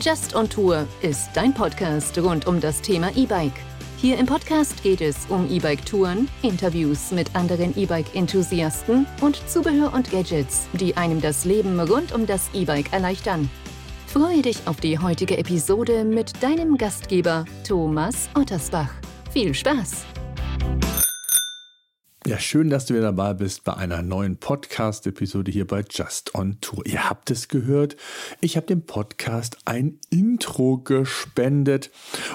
Just on Tour ist dein Podcast rund um das Thema E-Bike. Hier im Podcast geht es um E-Bike-Touren, Interviews mit anderen E-Bike-Enthusiasten und Zubehör und Gadgets, die einem das Leben rund um das E-Bike erleichtern. Freue dich auf die heutige Episode mit deinem Gastgeber Thomas Ottersbach. Viel Spaß! Ja, schön, dass du wieder dabei bist bei einer neuen Podcast-Episode hier bei Just on Tour. Ihr habt es gehört, ich habe dem Podcast ein Intro gespendet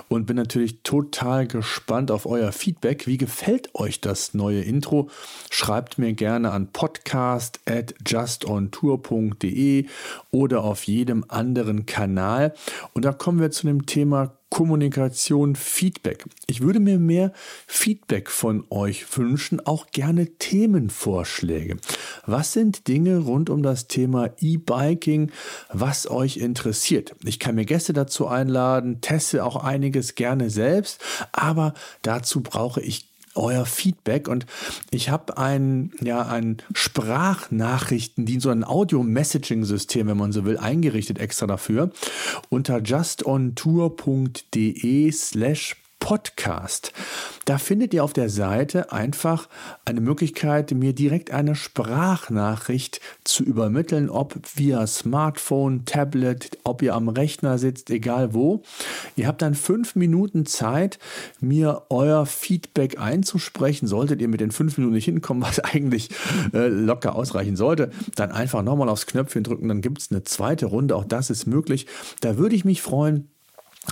und bin natürlich total gespannt auf euer Feedback. Wie gefällt euch das neue Intro? Schreibt mir gerne an podcast at justontour.de oder auf jedem anderen Kanal. Und da kommen wir zu dem Thema Kommunikation, Feedback. Ich würde mir mehr Feedback von euch wünschen, auch gerne Themenvorschläge. Was sind Dinge rund um das Thema E-Biking, was euch interessiert? Ich kann mir Gäste dazu einladen, teste auch einiges gerne selbst, aber dazu brauche ich euer Feedback. Und ich habe ein ja ein Sprachnachrichtendienst so ein Audio-Messaging-System, wenn man so will, eingerichtet extra dafür unter justontour.de slash Podcast. Da findet ihr auf der Seite einfach eine Möglichkeit, mir direkt eine Sprachnachricht zu übermitteln, ob via Smartphone, Tablet, ob ihr am Rechner sitzt, egal wo. Ihr habt dann fünf Minuten Zeit, mir euer Feedback einzusprechen. Solltet ihr mit den fünf Minuten nicht hinkommen, was eigentlich äh, locker ausreichen sollte, dann einfach nochmal aufs Knöpfchen drücken, dann gibt es eine zweite Runde. Auch das ist möglich. Da würde ich mich freuen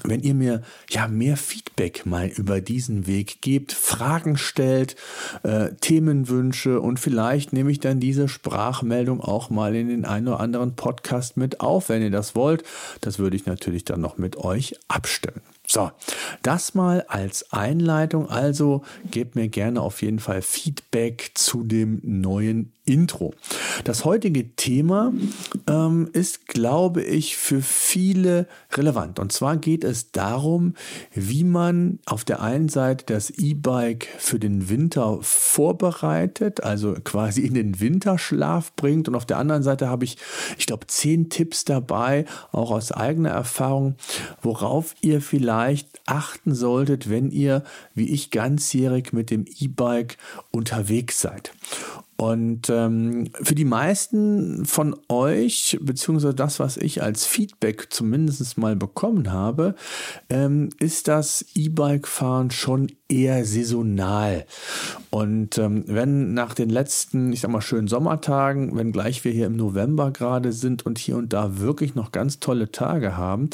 wenn ihr mir ja mehr Feedback mal über diesen Weg gebt, Fragen stellt, äh, Themenwünsche und vielleicht nehme ich dann diese Sprachmeldung auch mal in den einen oder anderen Podcast mit auf, wenn ihr das wollt. Das würde ich natürlich dann noch mit euch abstimmen. So, das mal als Einleitung. Also gebt mir gerne auf jeden Fall Feedback zu dem neuen Intro. Das heutige Thema ähm, ist, glaube ich, für viele relevant. Und zwar geht es darum, wie man auf der einen Seite das E-Bike für den Winter vorbereitet, also quasi in den Winterschlaf bringt. Und auf der anderen Seite habe ich, ich glaube, zehn Tipps dabei, auch aus eigener Erfahrung, worauf ihr vielleicht achten solltet, wenn ihr, wie ich, ganzjährig mit dem E-Bike unterwegs seid. Und ähm, für die meisten von euch, beziehungsweise das, was ich als Feedback zumindest mal bekommen habe, ähm, ist das E-Bike-Fahren schon eher saisonal. Und ähm, wenn nach den letzten, ich sag mal, schönen Sommertagen, wenn gleich wir hier im November gerade sind und hier und da wirklich noch ganz tolle Tage haben,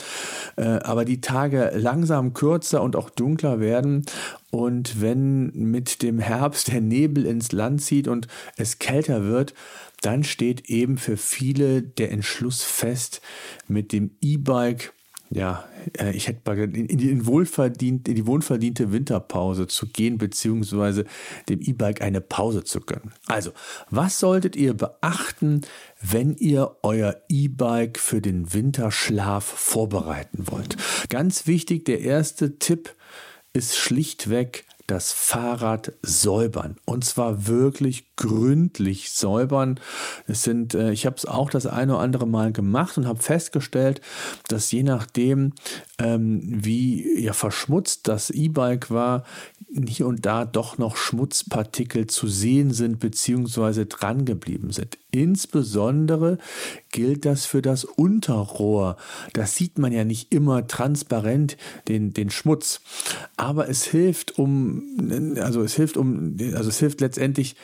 äh, aber die Tage langsam kürzer und auch dunkler werden und wenn mit dem Herbst der Nebel ins Land zieht und es kälter wird, dann steht eben für viele der Entschluss fest, mit dem E-Bike ja, äh, ich hätte in die, wohlverdient, in die wohlverdiente Winterpause zu gehen, beziehungsweise dem E-Bike eine Pause zu gönnen. Also, was solltet ihr beachten, wenn ihr euer E-Bike für den Winterschlaf vorbereiten wollt? Ganz wichtig, der erste Tipp ist schlichtweg das Fahrrad säubern. Und zwar wirklich gründlich säubern. Es sind, äh, ich habe es auch das eine oder andere Mal gemacht und habe festgestellt, dass je nachdem, ähm, wie ja, verschmutzt das E-Bike war, hier und da doch noch Schmutzpartikel zu sehen sind bzw. dran geblieben sind. Insbesondere gilt das für das Unterrohr. Das sieht man ja nicht immer transparent, den, den Schmutz. Aber es hilft, um, also es hilft, um, also es hilft letztendlich,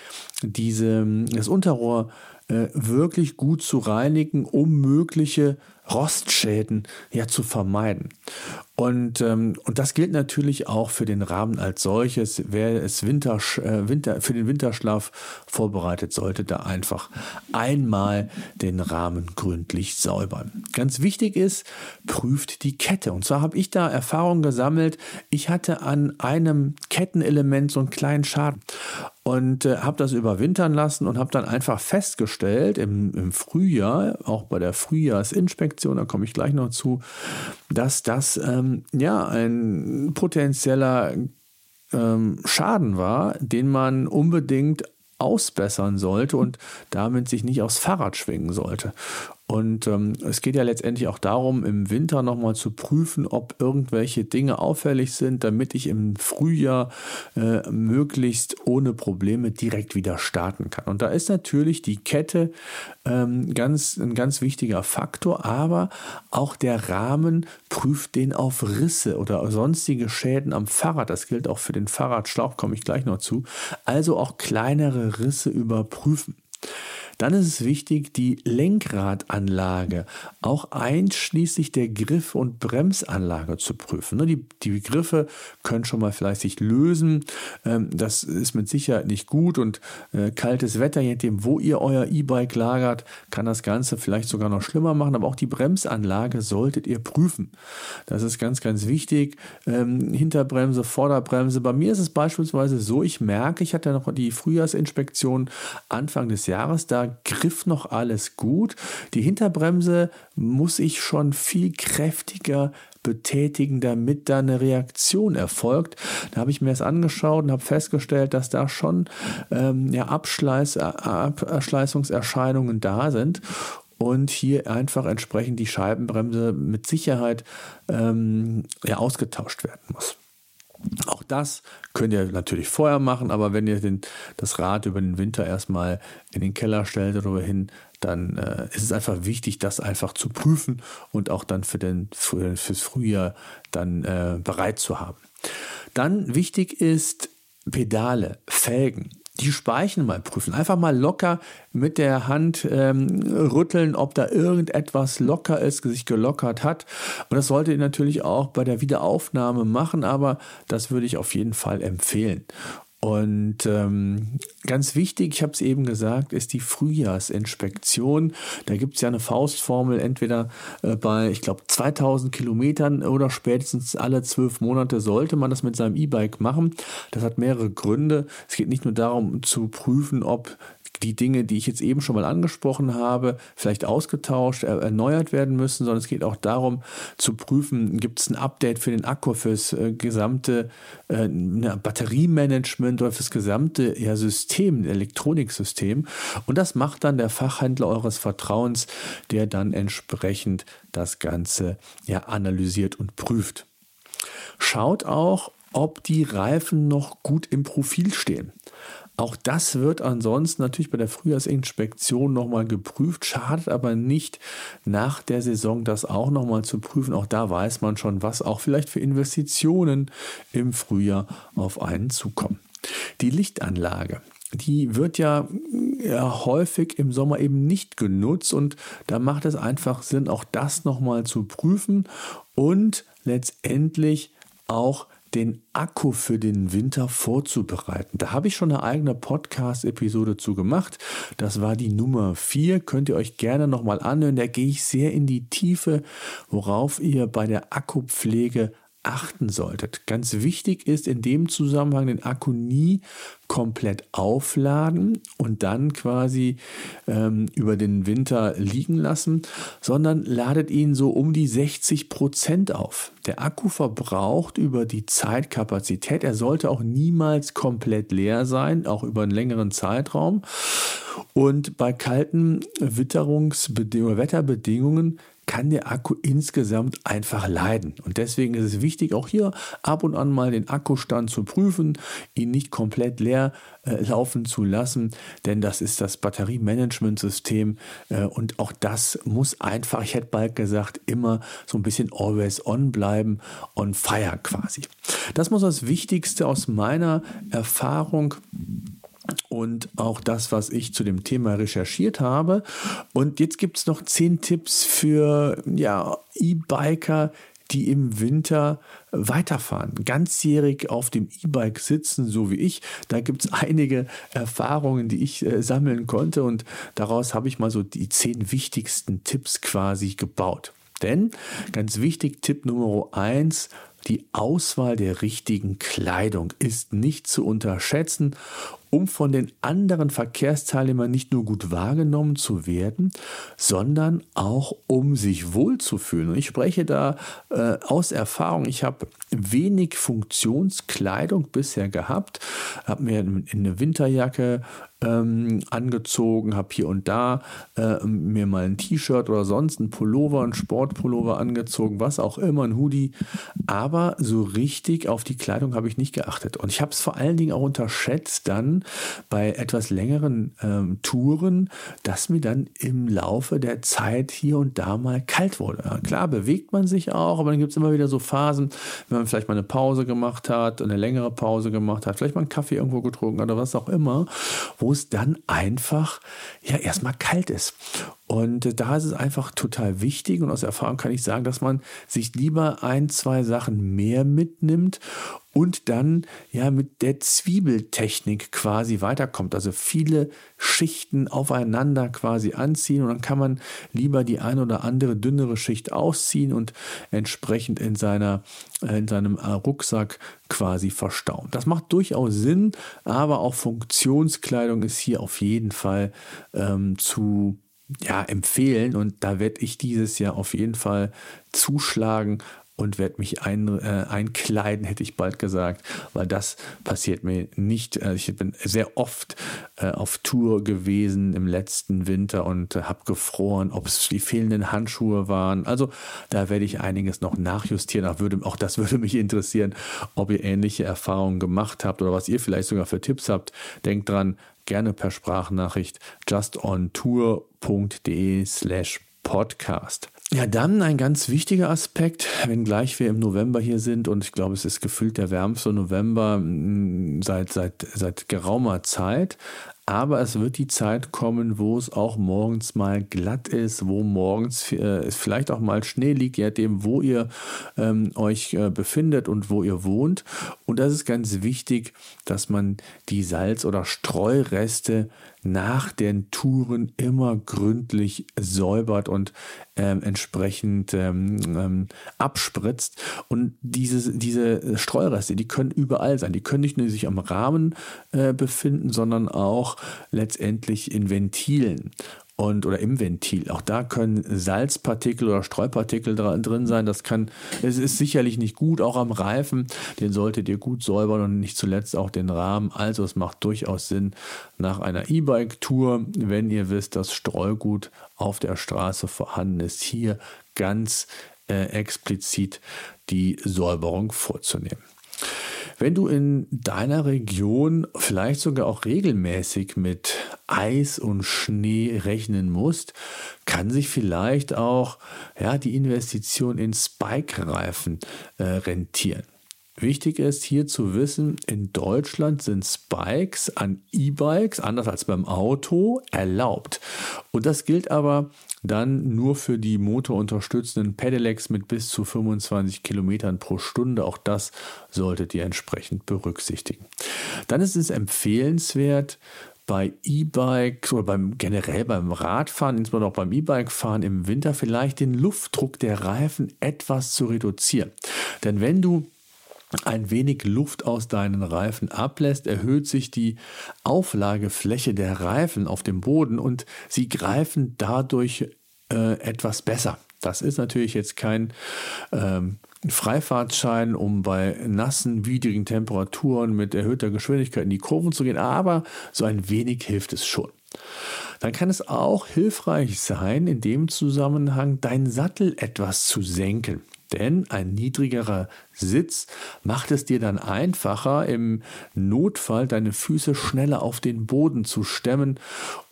diese, das Unterrohr wirklich gut zu reinigen, um mögliche Rostschäden ja zu vermeiden. Und, ähm, und das gilt natürlich auch für den Rahmen als solches. Wer es Winter, äh, Winter, für den Winterschlaf vorbereitet, sollte da einfach einmal den Rahmen gründlich säubern. Ganz wichtig ist, prüft die Kette. Und zwar habe ich da Erfahrung gesammelt. Ich hatte an einem Kettenelement so einen kleinen Schaden und äh, habe das überwintern lassen und habe dann einfach festgestellt im, im Frühjahr, auch bei der Frühjahrsinspektion, da komme ich gleich noch zu, dass das ähm, ja ein potenzieller ähm, Schaden war, den man unbedingt ausbessern sollte und damit sich nicht aufs Fahrrad schwingen sollte. Und ähm, es geht ja letztendlich auch darum, im Winter nochmal zu prüfen, ob irgendwelche Dinge auffällig sind, damit ich im Frühjahr äh, möglichst ohne Probleme direkt wieder starten kann. Und da ist natürlich die Kette ähm, ganz, ein ganz wichtiger Faktor, aber auch der Rahmen prüft den auf Risse oder sonstige Schäden am Fahrrad. Das gilt auch für den Fahrradschlauch, komme ich gleich noch zu. Also auch kleinere Risse überprüfen. Dann ist es wichtig, die Lenkradanlage, auch einschließlich der Griff- und Bremsanlage zu prüfen. Ne, die, die Griffe können schon mal vielleicht sich lösen. Ähm, das ist mit Sicherheit nicht gut und äh, kaltes Wetter, je nachdem, wo ihr euer E-Bike lagert, kann das Ganze vielleicht sogar noch schlimmer machen. Aber auch die Bremsanlage solltet ihr prüfen. Das ist ganz, ganz wichtig. Ähm, Hinterbremse, Vorderbremse. Bei mir ist es beispielsweise so, ich merke, ich hatte noch die Frühjahrsinspektion Anfang des Jahres, da griff noch alles gut. Die Hinterbremse muss ich schon viel kräftiger betätigen, damit da eine Reaktion erfolgt. Da habe ich mir das angeschaut und habe festgestellt, dass da schon ähm, ja, Abschleiß, Abschleißungserscheinungen da sind und hier einfach entsprechend die Scheibenbremse mit Sicherheit ähm, ja, ausgetauscht werden muss. Auch das könnt ihr natürlich vorher machen, aber wenn ihr den, das Rad über den Winter erstmal in den Keller stellt oder hin, dann äh, ist es einfach wichtig, das einfach zu prüfen und auch dann für den, für, fürs Frühjahr dann äh, bereit zu haben. Dann wichtig ist Pedale, Felgen die Speichen mal prüfen. Einfach mal locker mit der Hand ähm, rütteln, ob da irgendetwas locker ist, sich gelockert hat. Und das solltet ihr natürlich auch bei der Wiederaufnahme machen, aber das würde ich auf jeden Fall empfehlen. Und ähm, ganz wichtig, ich habe es eben gesagt, ist die Frühjahrsinspektion. Da gibt es ja eine Faustformel, entweder äh, bei, ich glaube, 2000 Kilometern oder spätestens alle zwölf Monate sollte man das mit seinem E-Bike machen. Das hat mehrere Gründe. Es geht nicht nur darum zu prüfen, ob die Dinge, die ich jetzt eben schon mal angesprochen habe, vielleicht ausgetauscht, erneuert werden müssen, sondern es geht auch darum zu prüfen, gibt es ein Update für den Akku, fürs äh, gesamte äh, Batteriemanagement oder fürs gesamte ja, System, Elektroniksystem. Und das macht dann der Fachhändler eures Vertrauens, der dann entsprechend das Ganze ja analysiert und prüft. Schaut auch, ob die Reifen noch gut im Profil stehen. Auch das wird ansonsten natürlich bei der Frühjahrsinspektion nochmal geprüft, schadet aber nicht nach der Saison das auch nochmal zu prüfen. Auch da weiß man schon, was auch vielleicht für Investitionen im Frühjahr auf einen zukommen. Die Lichtanlage. Die wird ja, ja häufig im Sommer eben nicht genutzt und da macht es einfach Sinn, auch das nochmal zu prüfen und letztendlich auch den Akku für den Winter vorzubereiten. Da habe ich schon eine eigene Podcast-Episode zu gemacht. Das war die Nummer 4. Könnt ihr euch gerne nochmal anhören. Da gehe ich sehr in die Tiefe, worauf ihr bei der Akkupflege achten solltet. Ganz wichtig ist in dem Zusammenhang den Akku nie komplett aufladen und dann quasi ähm, über den Winter liegen lassen, sondern ladet ihn so um die 60 Prozent auf. Der Akku verbraucht über die Zeitkapazität. Er sollte auch niemals komplett leer sein, auch über einen längeren Zeitraum. Und bei kalten Witterungsbedingungen, Wetterbedingungen kann der Akku insgesamt einfach leiden. Und deswegen ist es wichtig, auch hier ab und an mal den Akkustand zu prüfen, ihn nicht komplett leer äh, laufen zu lassen, denn das ist das Batteriemanagementsystem äh, und auch das muss einfach, ich hätte bald gesagt, immer so ein bisschen always on bleiben, on fire quasi. Das muss das Wichtigste aus meiner Erfahrung und auch das, was ich zu dem Thema recherchiert habe. Und jetzt gibt es noch zehn Tipps für ja, E-Biker, die im Winter weiterfahren, ganzjährig auf dem E-Bike sitzen, so wie ich. Da gibt es einige Erfahrungen, die ich äh, sammeln konnte und daraus habe ich mal so die zehn wichtigsten Tipps quasi gebaut. Denn ganz wichtig, Tipp Nummer eins, die Auswahl der richtigen Kleidung ist nicht zu unterschätzen um von den anderen Verkehrsteilnehmern nicht nur gut wahrgenommen zu werden, sondern auch um sich wohlzufühlen. Und ich spreche da äh, aus Erfahrung. Ich habe wenig Funktionskleidung bisher gehabt, habe mir in eine Winterjacke ähm, angezogen, habe hier und da äh, mir mal ein T-Shirt oder sonst ein Pullover, ein Sportpullover angezogen, was auch immer, ein Hoodie. Aber so richtig auf die Kleidung habe ich nicht geachtet. Und ich habe es vor allen Dingen auch unterschätzt dann bei etwas längeren ähm, Touren, dass mir dann im Laufe der Zeit hier und da mal kalt wurde. Ja, klar, bewegt man sich auch, aber dann gibt es immer wieder so Phasen, wenn man vielleicht mal eine Pause gemacht hat, eine längere Pause gemacht hat, vielleicht mal einen Kaffee irgendwo getrunken hat oder was auch immer, wo wo es dann einfach ja erstmal kalt ist. Und äh, da ist es einfach total wichtig und aus Erfahrung kann ich sagen, dass man sich lieber ein, zwei Sachen mehr mitnimmt und dann ja mit der Zwiebeltechnik quasi weiterkommt. Also viele Schichten aufeinander quasi anziehen und dann kann man lieber die ein oder andere dünnere Schicht ausziehen und entsprechend in, seiner, äh, in seinem äh, Rucksack quasi verstauen. Das macht durchaus Sinn, aber auch Funktionskleidung ist hier auf jeden Fall ähm, zu ja, empfehlen und da werde ich dieses Jahr auf jeden Fall zuschlagen und werde mich ein, äh, einkleiden, hätte ich bald gesagt, weil das passiert mir nicht. Äh, ich bin sehr oft äh, auf Tour gewesen im letzten Winter und äh, habe gefroren, ob es die fehlenden Handschuhe waren. Also da werde ich einiges noch nachjustieren. Auch, würde, auch das würde mich interessieren, ob ihr ähnliche Erfahrungen gemacht habt oder was ihr vielleicht sogar für Tipps habt. Denkt dran, gerne per Sprachnachricht justontour.de slash podcast. Ja, dann ein ganz wichtiger Aspekt, wenngleich wir im November hier sind und ich glaube, es ist gefühlt der wärmste November mm, seit, seit, seit geraumer Zeit. Aber es wird die Zeit kommen, wo es auch morgens mal glatt ist, wo morgens äh, vielleicht auch mal Schnee liegt, je nachdem, wo ihr ähm, euch äh, befindet und wo ihr wohnt. Und das ist ganz wichtig, dass man die Salz- oder Streureste nach den Touren immer gründlich säubert und ähm, entsprechend ähm, ähm, abspritzt. Und diese, diese Streureste, die können überall sein. Die können nicht nur sich am Rahmen äh, befinden, sondern auch letztendlich in Ventilen und oder im Ventil. Auch da können Salzpartikel oder Streupartikel drin sein. Das kann, es ist sicherlich nicht gut, auch am Reifen. Den solltet ihr gut säubern und nicht zuletzt auch den Rahmen. Also es macht durchaus Sinn nach einer E-Bike-Tour, wenn ihr wisst, dass Streugut auf der Straße vorhanden ist, hier ganz äh, explizit die Säuberung vorzunehmen. Wenn du in deiner Region vielleicht sogar auch regelmäßig mit Eis und Schnee rechnen musst, kann sich vielleicht auch ja, die Investition in Spike-Reifen äh, rentieren. Wichtig ist hier zu wissen, in Deutschland sind Spikes an E-Bikes, anders als beim Auto, erlaubt. Und das gilt aber dann nur für die motorunterstützenden Pedelecs mit bis zu 25 Kilometern pro Stunde. Auch das solltet ihr entsprechend berücksichtigen. Dann ist es empfehlenswert, bei E-Bikes oder beim generell beim Radfahren, insbesondere auch beim E-Bike-Fahren im Winter vielleicht den Luftdruck der Reifen etwas zu reduzieren. Denn wenn du ein wenig Luft aus deinen Reifen ablässt, erhöht sich die Auflagefläche der Reifen auf dem Boden und sie greifen dadurch äh, etwas besser. Das ist natürlich jetzt kein ähm, Freifahrtschein, um bei nassen, widrigen Temperaturen mit erhöhter Geschwindigkeit in die Kurven zu gehen, aber so ein wenig hilft es schon. Dann kann es auch hilfreich sein, in dem Zusammenhang deinen Sattel etwas zu senken. Denn ein niedrigerer Sitz macht es dir dann einfacher, im Notfall deine Füße schneller auf den Boden zu stemmen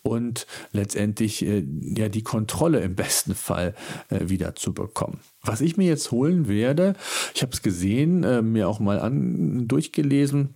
und letztendlich äh, ja die Kontrolle im besten Fall äh, wieder zu bekommen. Was ich mir jetzt holen werde, ich habe es gesehen, äh, mir auch mal an, durchgelesen,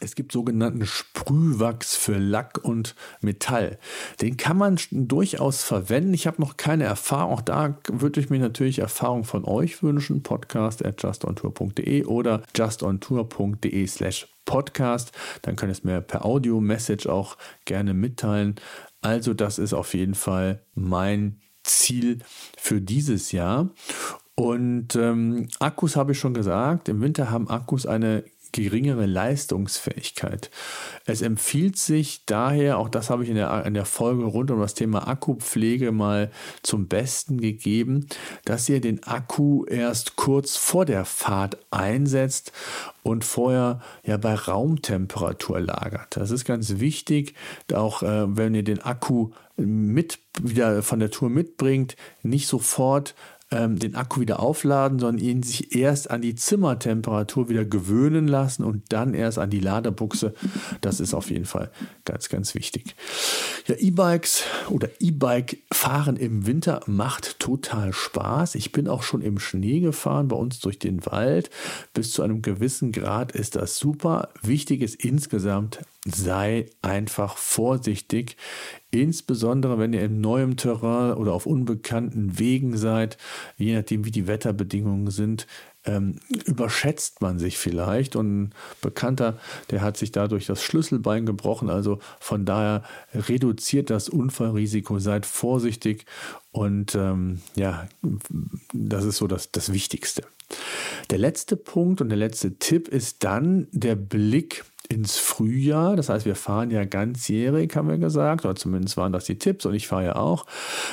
es gibt sogenannten Sprühwachs für Lack und Metall. Den kann man durchaus verwenden. Ich habe noch keine Erfahrung. Auch da würde ich mir natürlich Erfahrung von euch wünschen. Podcast at justontour.de oder justontour.de slash podcast. Dann könnt ihr es mir per Audio-Message auch gerne mitteilen. Also das ist auf jeden Fall mein Ziel für dieses Jahr. Und ähm, Akkus habe ich schon gesagt. Im Winter haben Akkus eine geringere Leistungsfähigkeit. Es empfiehlt sich daher, auch das habe ich in der, in der Folge rund um das Thema Akkupflege mal zum Besten gegeben, dass ihr den Akku erst kurz vor der Fahrt einsetzt und vorher ja bei Raumtemperatur lagert. Das ist ganz wichtig, auch äh, wenn ihr den Akku mit wieder von der Tour mitbringt, nicht sofort ähm, den Akku wieder aufladen, sondern ihn sich erst an die Zimmertemperatur wieder gewöhnen lassen und dann erst an die Ladebuchse. Das ist auf jeden Fall ganz, ganz wichtig. Ja, E-Bikes oder E-Bike fahren im Winter macht total Spaß. Ich bin auch schon im Schnee gefahren, bei uns durch den Wald. Bis zu einem gewissen Grad ist das super. Wichtig ist insgesamt, sei einfach vorsichtig, insbesondere wenn ihr in neuem Terrain oder auf unbekannten Wegen seid, je nachdem wie die Wetterbedingungen sind, ähm, überschätzt man sich vielleicht. Und ein Bekannter, der hat sich dadurch das Schlüsselbein gebrochen. Also von daher reduziert das Unfallrisiko, seid vorsichtig und ähm, ja, das ist so das, das Wichtigste. Der letzte Punkt und der letzte Tipp ist dann der Blick ins Frühjahr. Das heißt, wir fahren ja ganzjährig, haben wir gesagt, oder zumindest waren das die Tipps und ich fahre ja auch,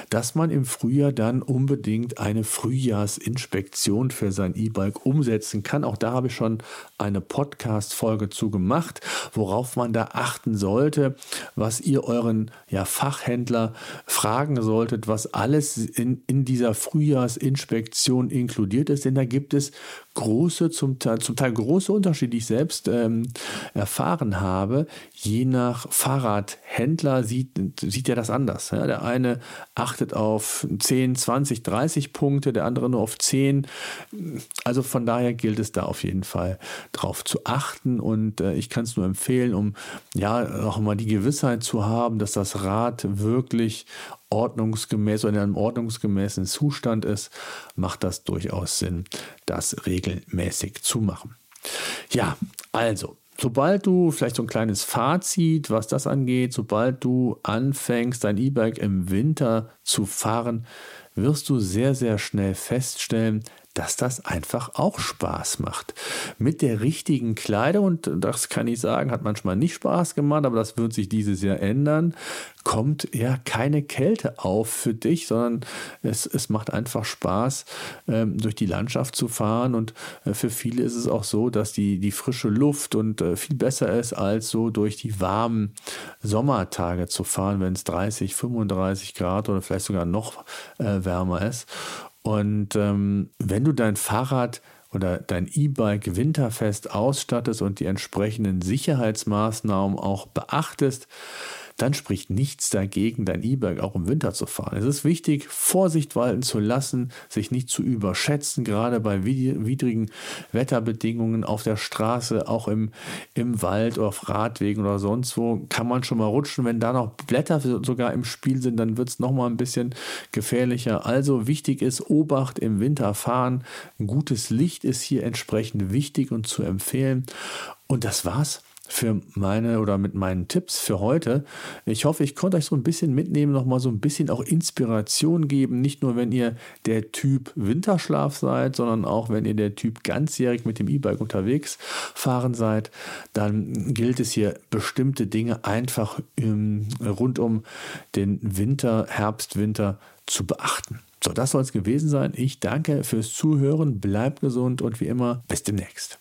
dass man im Frühjahr dann unbedingt eine Frühjahrsinspektion für sein E-Bike umsetzen kann. Auch da habe ich schon eine Podcast-Folge zu gemacht, worauf man da achten sollte, was ihr euren ja, Fachhändler fragen solltet, was alles in, in dieser Frühjahrsinspektion inkludiert ist, denn da gibt es große, zum Teil, zum Teil große Unterschiede, die ich selbst ähm, erfahren habe. Je nach Fahrradhändler sieht, sieht er das anders. Ja, der eine achtet auf 10, 20, 30 Punkte, der andere nur auf 10. Also von daher gilt es da auf jeden Fall drauf zu achten und äh, ich kann es nur empfehlen, um ja auch mal die Gewissheit zu haben, dass das Rad wirklich ordnungsgemäß oder in einem ordnungsgemäßen Zustand ist, macht das durchaus Sinn, das regelmäßig zu machen. Ja, also, sobald du vielleicht so ein kleines Fazit, was das angeht, sobald du anfängst, dein E-Bike im Winter zu fahren, wirst du sehr, sehr schnell feststellen, dass das einfach auch Spaß macht. Mit der richtigen Kleidung, und das kann ich sagen, hat manchmal nicht Spaß gemacht, aber das wird sich dieses Jahr ändern, kommt ja keine Kälte auf für dich, sondern es, es macht einfach Spaß, ähm, durch die Landschaft zu fahren. Und äh, für viele ist es auch so, dass die, die frische Luft und äh, viel besser ist, als so durch die warmen Sommertage zu fahren, wenn es 30, 35 Grad oder vielleicht sogar noch äh, wärmer ist. Und ähm, wenn du dein Fahrrad oder dein E-Bike winterfest ausstattest und die entsprechenden Sicherheitsmaßnahmen auch beachtest, dann spricht nichts dagegen, dein E-Bike auch im Winter zu fahren. Es ist wichtig, Vorsicht walten zu lassen, sich nicht zu überschätzen, gerade bei widrigen Wetterbedingungen auf der Straße, auch im, im Wald oder auf Radwegen oder sonst wo, kann man schon mal rutschen. Wenn da noch Blätter sogar im Spiel sind, dann wird es nochmal ein bisschen gefährlicher. Also wichtig ist, Obacht im Winter fahren. Ein gutes Licht ist hier entsprechend wichtig und zu empfehlen. Und das war's für meine oder mit meinen Tipps für heute. Ich hoffe, ich konnte euch so ein bisschen mitnehmen, nochmal so ein bisschen auch Inspiration geben. Nicht nur, wenn ihr der Typ Winterschlaf seid, sondern auch, wenn ihr der Typ ganzjährig mit dem E-Bike unterwegs fahren seid, dann gilt es hier bestimmte Dinge einfach ähm, rund um den Winter, Herbst, Winter zu beachten. So, das soll es gewesen sein. Ich danke fürs Zuhören, bleibt gesund und wie immer, bis demnächst.